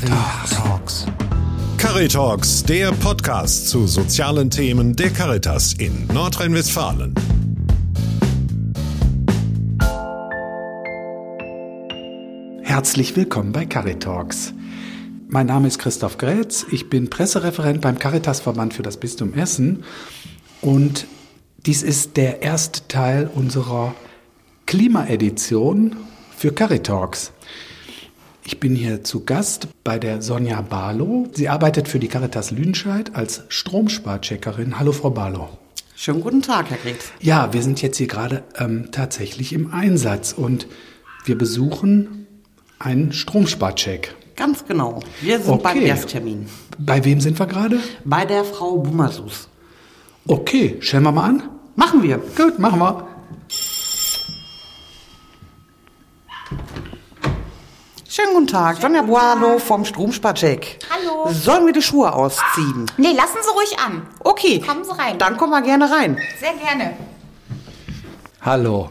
Caritalks. Caritalks, der Podcast zu sozialen Themen der Caritas in Nordrhein-Westfalen. Herzlich willkommen bei Caritalks. Mein Name ist Christoph Grätz, ich bin Pressereferent beim Caritasverband für das Bistum Essen und dies ist der erste Teil unserer Klimaedition für Caritalks. Ich bin hier zu Gast bei der Sonja Barlow. Sie arbeitet für die Caritas Lüdenscheid als Stromsparcheckerin. Hallo, Frau Barlow. Schönen guten Tag, Herr Gretz. Ja, wir sind jetzt hier gerade ähm, tatsächlich im Einsatz und wir besuchen einen Stromsparcheck. Ganz genau. Wir sind Okay. beim Ersttermin. Bei wem sind wir gerade? Bei der Frau Bumasus. Okay, stellen wir mal an. Machen wir. Gut, machen wir. Schönen guten Tag. Sonja Boalo vom Stromsparcheck. Hallo. Sollen wir die Schuhe ausziehen? Nee, lassen Sie ruhig an. Okay. Kommen Sie rein. Dann kommen wir gerne rein. Sehr gerne. Hallo.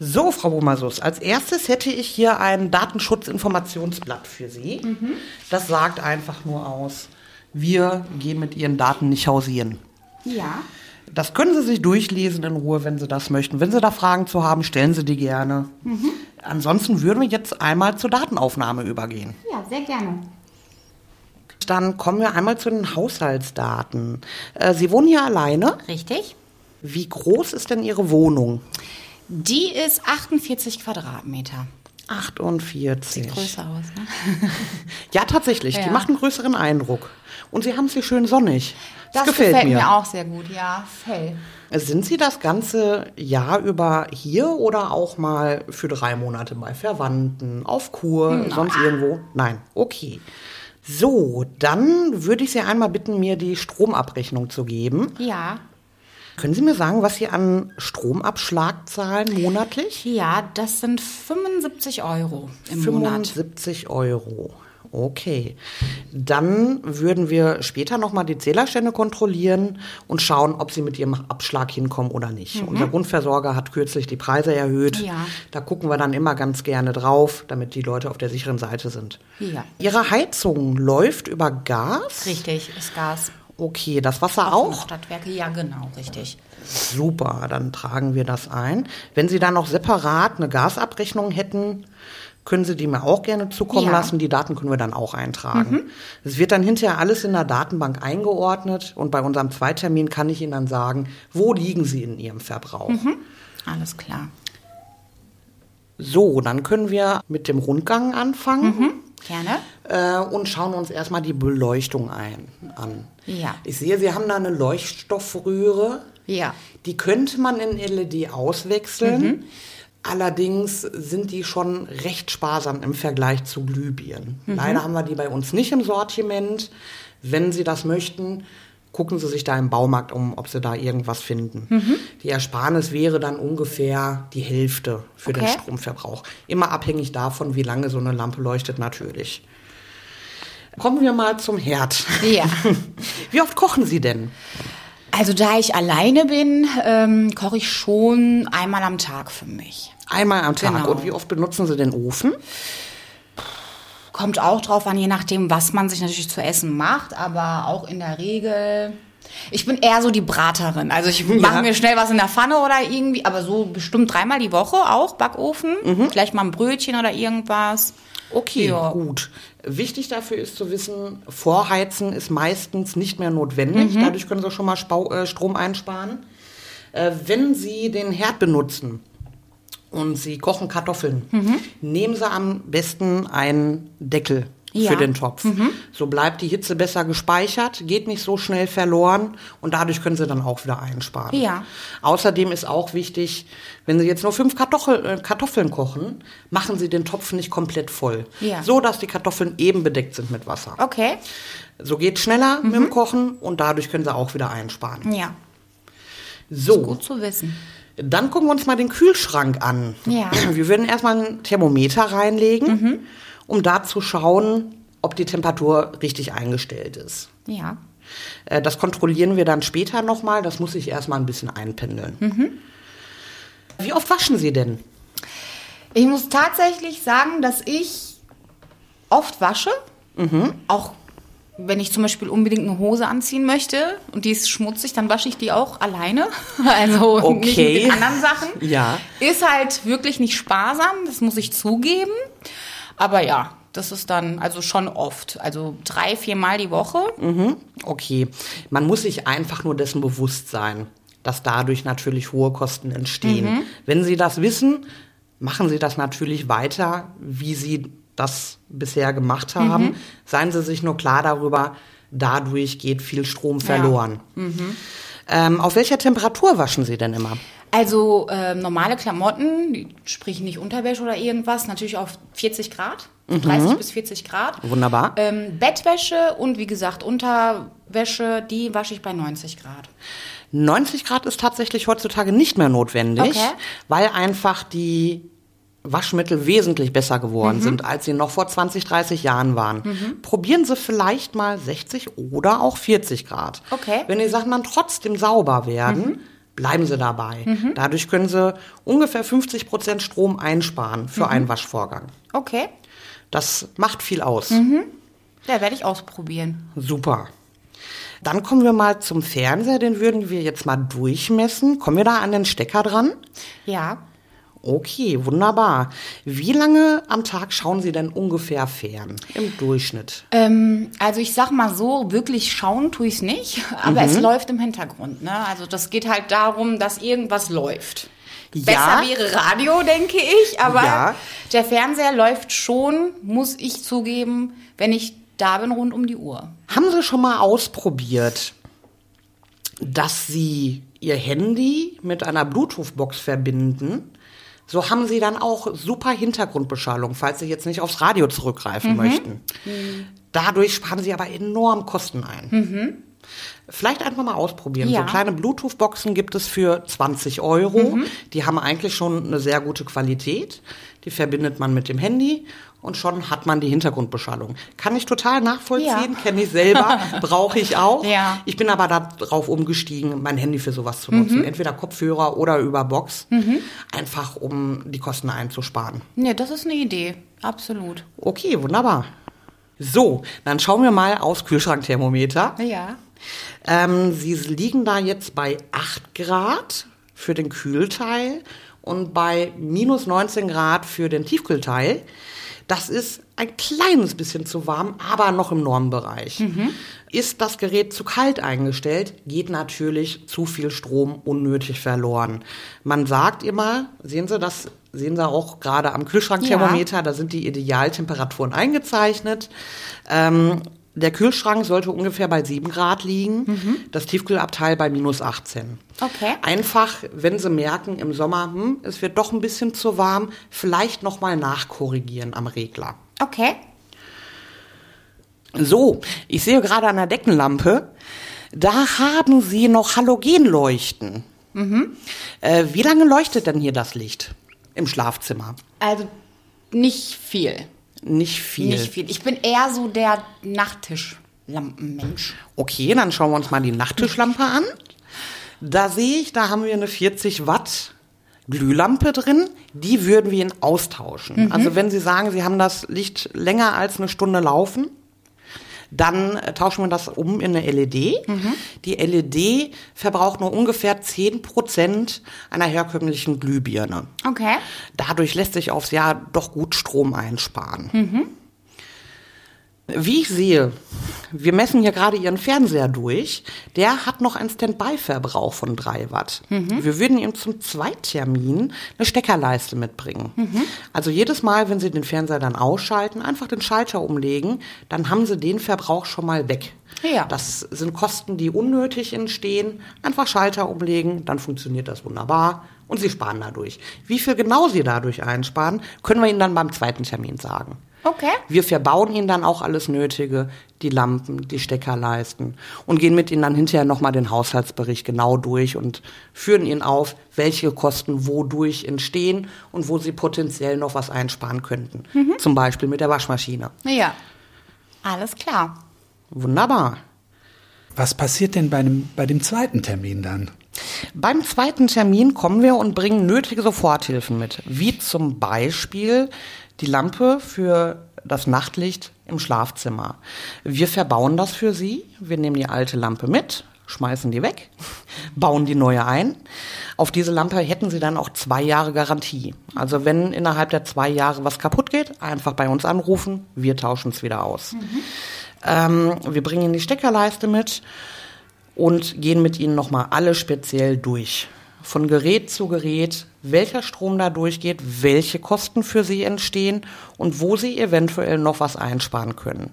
So, Frau Bumasus, als erstes hätte ich hier ein Datenschutzinformationsblatt für Sie. Mhm. Das sagt einfach nur aus, wir gehen mit Ihren Daten nicht hausieren. Ja. Das können Sie sich durchlesen in Ruhe, wenn Sie das möchten. Wenn Sie da Fragen zu haben, stellen Sie die gerne. Mhm. Ansonsten würden wir jetzt einmal zur Datenaufnahme übergehen. Ja, sehr gerne. Dann kommen wir einmal zu den Haushaltsdaten. Äh, Sie wohnen hier alleine. Richtig. Wie groß ist denn Ihre Wohnung? Die ist 48 Quadratmeter. 48. Sieht größer aus, ne? Ja, tatsächlich. Die Ja. macht einen größeren Eindruck. Und Sie haben es hier schön sonnig. Das, Das gefällt, mir. auch sehr gut, ja. Hell. Sind Sie das ganze Jahr über hier oder auch mal für drei Monate bei Verwandten, auf Kur, sonst irgendwo? Nein, okay. So, dann würde ich Sie einmal bitten, mir die Stromabrechnung zu geben. Ja. Können Sie mir sagen, was Sie an Stromabschlag zahlen monatlich? Ja, das sind 75 Euro im Monat. 75 Euro. Okay. Dann würden wir später nochmal die Zählerstände kontrollieren und schauen, ob sie mit ihrem Abschlag hinkommen oder nicht. Unser Grundversorger hat kürzlich die Preise erhöht. Mhm. Ja. Da gucken wir dann immer ganz gerne drauf, damit die Leute auf der sicheren Seite sind. Ja. Ihre Heizung läuft über Gas? Richtig, ist Gas. Okay, das Wasser Auch? auch? Stadtwerke, ja, genau, richtig. Super, dann tragen wir das ein. Wenn Sie dann noch separat eine Gasabrechnung hätten, können Sie die mir auch gerne zukommen Ja. lassen. Die Daten können wir dann auch eintragen. Es wird dann hinterher alles in der Datenbank eingeordnet und bei unserem Zweitermin kann ich Ihnen dann sagen, wo liegen Sie in Ihrem Verbrauch. Alles klar. So, dann können wir mit dem Rundgang anfangen. Gerne. Äh, und schauen uns erstmal die Beleuchtung ein, an. Ja. Ich sehe, Sie haben da eine Leuchtstoffröhre. Ja. Die könnte man in LED auswechseln. Allerdings sind die schon recht sparsam im Vergleich zu Glühbirnen. Leider haben wir die bei uns nicht im Sortiment. Wenn Sie das möchten, gucken Sie sich da im Baumarkt um, ob Sie da irgendwas finden. Die Ersparnis wäre dann ungefähr die Hälfte für den Okay. Stromverbrauch. Immer abhängig davon, wie lange so eine Lampe leuchtet natürlich. Kommen wir mal zum Herd. Ja. Wie oft kochen Sie denn? Also da ich alleine bin, ähm, koche ich schon einmal am Tag für mich. Einmal am Tag. Genau. Und wie oft benutzen Sie den Ofen? Kommt auch drauf an, je nachdem, was man sich natürlich zu essen macht, aber auch in der Regel. Ich bin eher so die Braterin. Also ich mache mir schnell was in der Pfanne oder irgendwie, aber so bestimmt dreimal die Woche auch Backofen. Vielleicht mal ein Brötchen oder irgendwas. Okay, Ja. gut. Wichtig dafür ist zu wissen, Vorheizen ist meistens nicht mehr notwendig. Mhm. Dadurch können Sie schon mal Spau äh, Strom einsparen. Äh, wenn Sie den Herd benutzen und Sie kochen Kartoffeln, Mhm. nehmen Sie am besten einen Deckel Ja. Mhm. für den Topf. So bleibt die Hitze besser gespeichert, geht nicht so schnell verloren und dadurch können Sie dann auch wieder einsparen. Ja. Außerdem ist auch wichtig, wenn Sie jetzt nur fünf Kartoffel, äh, Kartoffeln kochen, machen Sie den Topf nicht komplett voll. Ja. So, dass die Kartoffeln eben bedeckt sind mit Wasser. Okay. So geht schneller mit Mhm. dem Kochen und dadurch können Sie auch wieder einsparen. Ja. So, Gut zu wissen. Dann gucken wir uns mal den Kühlschrank an. Ja. Wir würden erstmal ein Thermometer reinlegen, um da zu schauen, ob die Temperatur richtig eingestellt ist. Ja. Äh, Das kontrollieren wir dann später nochmal. Das muss ich erstmal ein bisschen einpendeln. Wie oft waschen Sie denn? Ich muss tatsächlich sagen, dass ich oft wasche. Auch wenn ich zum Beispiel unbedingt eine Hose anziehen möchte und die ist schmutzig, dann wasche ich die auch alleine. Also nicht mit Okay. den anderen Sachen. Ja. Ist halt wirklich nicht sparsam, das muss ich zugeben. Aber ja, das ist dann also schon oft. Also drei, viermal die Woche. Okay, man muss sich einfach nur dessen bewusst sein, dass dadurch natürlich hohe Kosten entstehen. Wenn Sie das wissen, machen Sie das natürlich weiter, wie Sie das bisher gemacht haben. Seien Sie sich nur klar darüber, dadurch geht viel Strom verloren. Ähm, auf welcher Temperatur waschen Sie denn immer? Also ähm, normale Klamotten, sprich nicht Unterwäsche oder irgendwas, natürlich auf 40 Grad, 30 bis 40 Grad. Wunderbar. Ähm, Bettwäsche und wie gesagt Unterwäsche, die wasche ich bei 90 Grad. 90 Grad ist tatsächlich heutzutage nicht mehr notwendig, Okay. weil einfach die Waschmittel wesentlich besser geworden Mhm. sind, als sie noch vor 20, 30 Jahren waren. Probieren Sie vielleicht mal 60 oder auch 40 Grad. Okay. Mhm. Wenn die Sachen dann trotzdem sauber werden, bleiben Sie dabei. Dadurch können Sie ungefähr 50 Prozent Strom einsparen für Mhm. einen Waschvorgang. Okay, Das macht viel aus. Mhm. ja, werde ich ausprobieren. Super. Dann kommen wir mal zum Fernseher, den würden wir jetzt mal durchmessen. Kommen wir da an den Stecker dran? Ja, Okay, wunderbar. Wie lange am Tag schauen Sie denn ungefähr fern im Durchschnitt? ähm, also ich sag mal so, wirklich schauen tue ich es nicht, aber es läuft im Hintergrund. Ne? Also das geht halt darum, dass irgendwas läuft. Ja. Besser wäre Radio, denke ich, aber Ja. der Fernseher läuft schon, muss ich zugeben, wenn ich da bin, rund um die Uhr. Haben Sie schon mal ausprobiert, dass Sie Ihr Handy mit einer Bluetooth-Box verbinden? So haben Sie dann auch super Hintergrundbeschallung, falls Sie jetzt nicht aufs Radio zurückgreifen möchten. Dadurch sparen Sie aber enorm Kosten ein. Vielleicht einfach mal ausprobieren. Ja. So kleine Bluetooth-Boxen gibt es für 20 Euro. Die haben eigentlich schon eine sehr gute Qualität. Die verbindet man mit dem Handy und schon hat man die Hintergrundbeschallung. Kann ich total nachvollziehen, Ja. kenne ich selber, brauche ich auch. Ja. Ich bin aber darauf umgestiegen, mein Handy für sowas zu nutzen. Entweder Kopfhörer oder über Box. Einfach um die Kosten einzusparen. Ne, das ist eine Idee, absolut. Okay, wunderbar. So, dann schauen wir mal aufs Kühlschrankthermometer. Ja. Ähm, sie liegen da jetzt bei 8 Grad für den Kühlteil und bei minus 19 Grad für den Tiefkühlteil. Das ist ein kleines bisschen zu warm, aber noch im Normbereich. Ist das Gerät zu kalt eingestellt, geht natürlich zu viel Strom unnötig verloren. Man sagt immer, sehen Sie das, sehen Sie auch gerade am Kühlschrankthermometer, da sind die Idealtemperaturen eingezeichnet. Ähm, der Kühlschrank sollte ungefähr bei 7 Grad liegen, das Tiefkühlabteil bei minus 18. Okay. Einfach, wenn Sie merken im Sommer, hm, es wird doch ein bisschen zu warm, vielleicht nochmal nachkorrigieren am Regler. Okay. So, ich sehe gerade an der Deckenlampe, da haben Sie noch Halogenleuchten. Äh, wie lange leuchtet denn hier das Licht im Schlafzimmer? Also nicht viel. Nicht viel. Nicht viel. Ich bin eher so der Nachttischlampenmensch. Okay, dann schauen wir uns mal die Nachttischlampe an. Da sehe ich, da haben wir eine 40 Watt Glühlampe drin. Die würden wir Ihnen austauschen. Also wenn Sie sagen, Sie haben das Licht länger als eine Stunde laufen, dann äh, tauschen wir das um in eine LED. Die LED verbraucht nur ungefähr 10% einer herkömmlichen Glühbirne. Okay. Dadurch lässt sich aufs Jahr doch gut Strom einsparen. Wie ich sehe, wir messen hier gerade Ihren Fernseher durch. Der hat noch einen Standby-Verbrauch von 3 Watt. Wir würden ihm zum Zweittermin eine Steckerleiste mitbringen. Also jedes Mal, wenn Sie den Fernseher dann ausschalten, einfach den Schalter umlegen, dann haben Sie den Verbrauch schon mal weg. Ja. Das sind Kosten, die unnötig entstehen. Einfach Schalter umlegen, dann funktioniert das wunderbar und Sie sparen dadurch. Wie viel genau Sie dadurch einsparen, können wir Ihnen dann beim zweiten Termin sagen. Okay. Wir verbauen Ihnen dann auch alles Nötige, die Lampen, die Steckerleisten und gehen mit Ihnen dann hinterher nochmal den Haushaltsbericht genau durch und führen Ihnen auf, welche Kosten wodurch entstehen und wo Sie potenziell noch was einsparen könnten. Zum Beispiel mit der Waschmaschine. Ja. Alles klar. Wunderbar. Was passiert denn bei, einem, bei dem zweiten Termin dann? Beim zweiten Termin kommen wir und bringen nötige Soforthilfen mit, wie zum Beispiel die Lampe für das Nachtlicht im Schlafzimmer. Wir verbauen das für Sie. Wir nehmen die alte Lampe mit, schmeißen die weg, bauen die neue ein. Auf diese Lampe hätten Sie dann auch zwei Jahre Garantie. Also wenn innerhalb der zwei Jahre was kaputt geht, einfach bei uns anrufen, wir tauschen es wieder aus. Mhm. Ähm, wir bringen Ihnen die Steckerleiste mit und gehen mit Ihnen nochmal alle speziell durch von Gerät zu Gerät, welcher Strom da durchgeht, welche Kosten für Sie entstehen und wo Sie eventuell noch was einsparen können.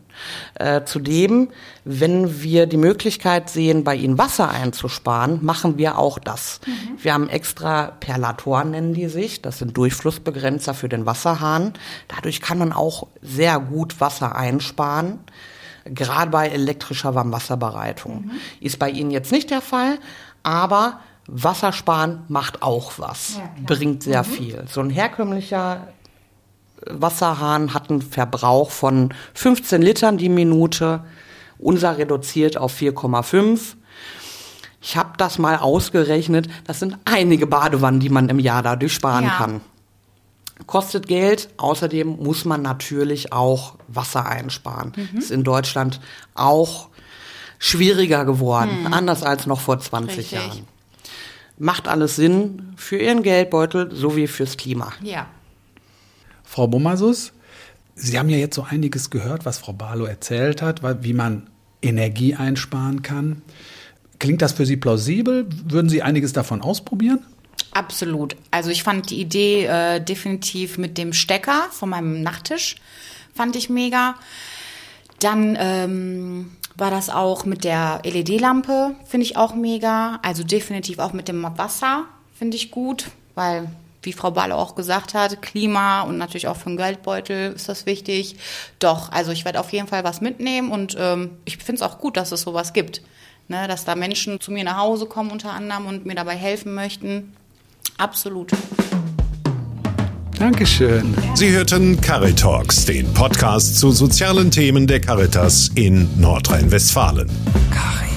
Äh, zudem, wenn wir die Möglichkeit sehen, bei Ihnen Wasser einzusparen, machen wir auch das. Mhm. Wir haben extra Perlatoren, nennen die sich. Das sind Durchflussbegrenzer für den Wasserhahn. Dadurch kann man auch sehr gut Wasser einsparen gerade bei elektrischer Warmwasserbereitung. Mhm. Ist bei Ihnen jetzt nicht der Fall, aber Wassersparen macht auch was, ja, bringt sehr mhm. viel. So ein herkömmlicher Wasserhahn hat einen Verbrauch von 15 Litern die Minute, unser reduziert auf 4,5. Ich habe das mal ausgerechnet, das sind einige Badewannen, die man im Jahr dadurch sparen ja. kann. Kostet Geld, außerdem muss man natürlich auch Wasser einsparen. Mhm. Ist in Deutschland auch schwieriger geworden, mhm. anders als noch vor 20 Richtig. Jahren macht alles Sinn für ihren Geldbeutel sowie fürs Klima. Ja. Frau Bomasus, Sie haben ja jetzt so einiges gehört, was Frau Barlow erzählt hat, wie man Energie einsparen kann. Klingt das für Sie plausibel? Würden Sie einiges davon ausprobieren? Absolut. Also ich fand die Idee äh, definitiv mit dem Stecker von meinem Nachttisch, fand ich mega. Dann ähm, war das auch mit der LED-Lampe, finde ich auch mega. Also definitiv auch mit dem Wasser, finde ich gut, weil, wie Frau Balle auch gesagt hat, Klima und natürlich auch für den Geldbeutel ist das wichtig. Doch, also ich werde auf jeden Fall was mitnehmen und ähm, ich finde es auch gut, dass es sowas gibt. Ne, dass da Menschen zu mir nach Hause kommen unter anderem und mir dabei helfen möchten. Absolut. Dankeschön. Sie hörten Caritalks, den Podcast zu sozialen Themen der Caritas in Nordrhein-Westfalen. Caritas.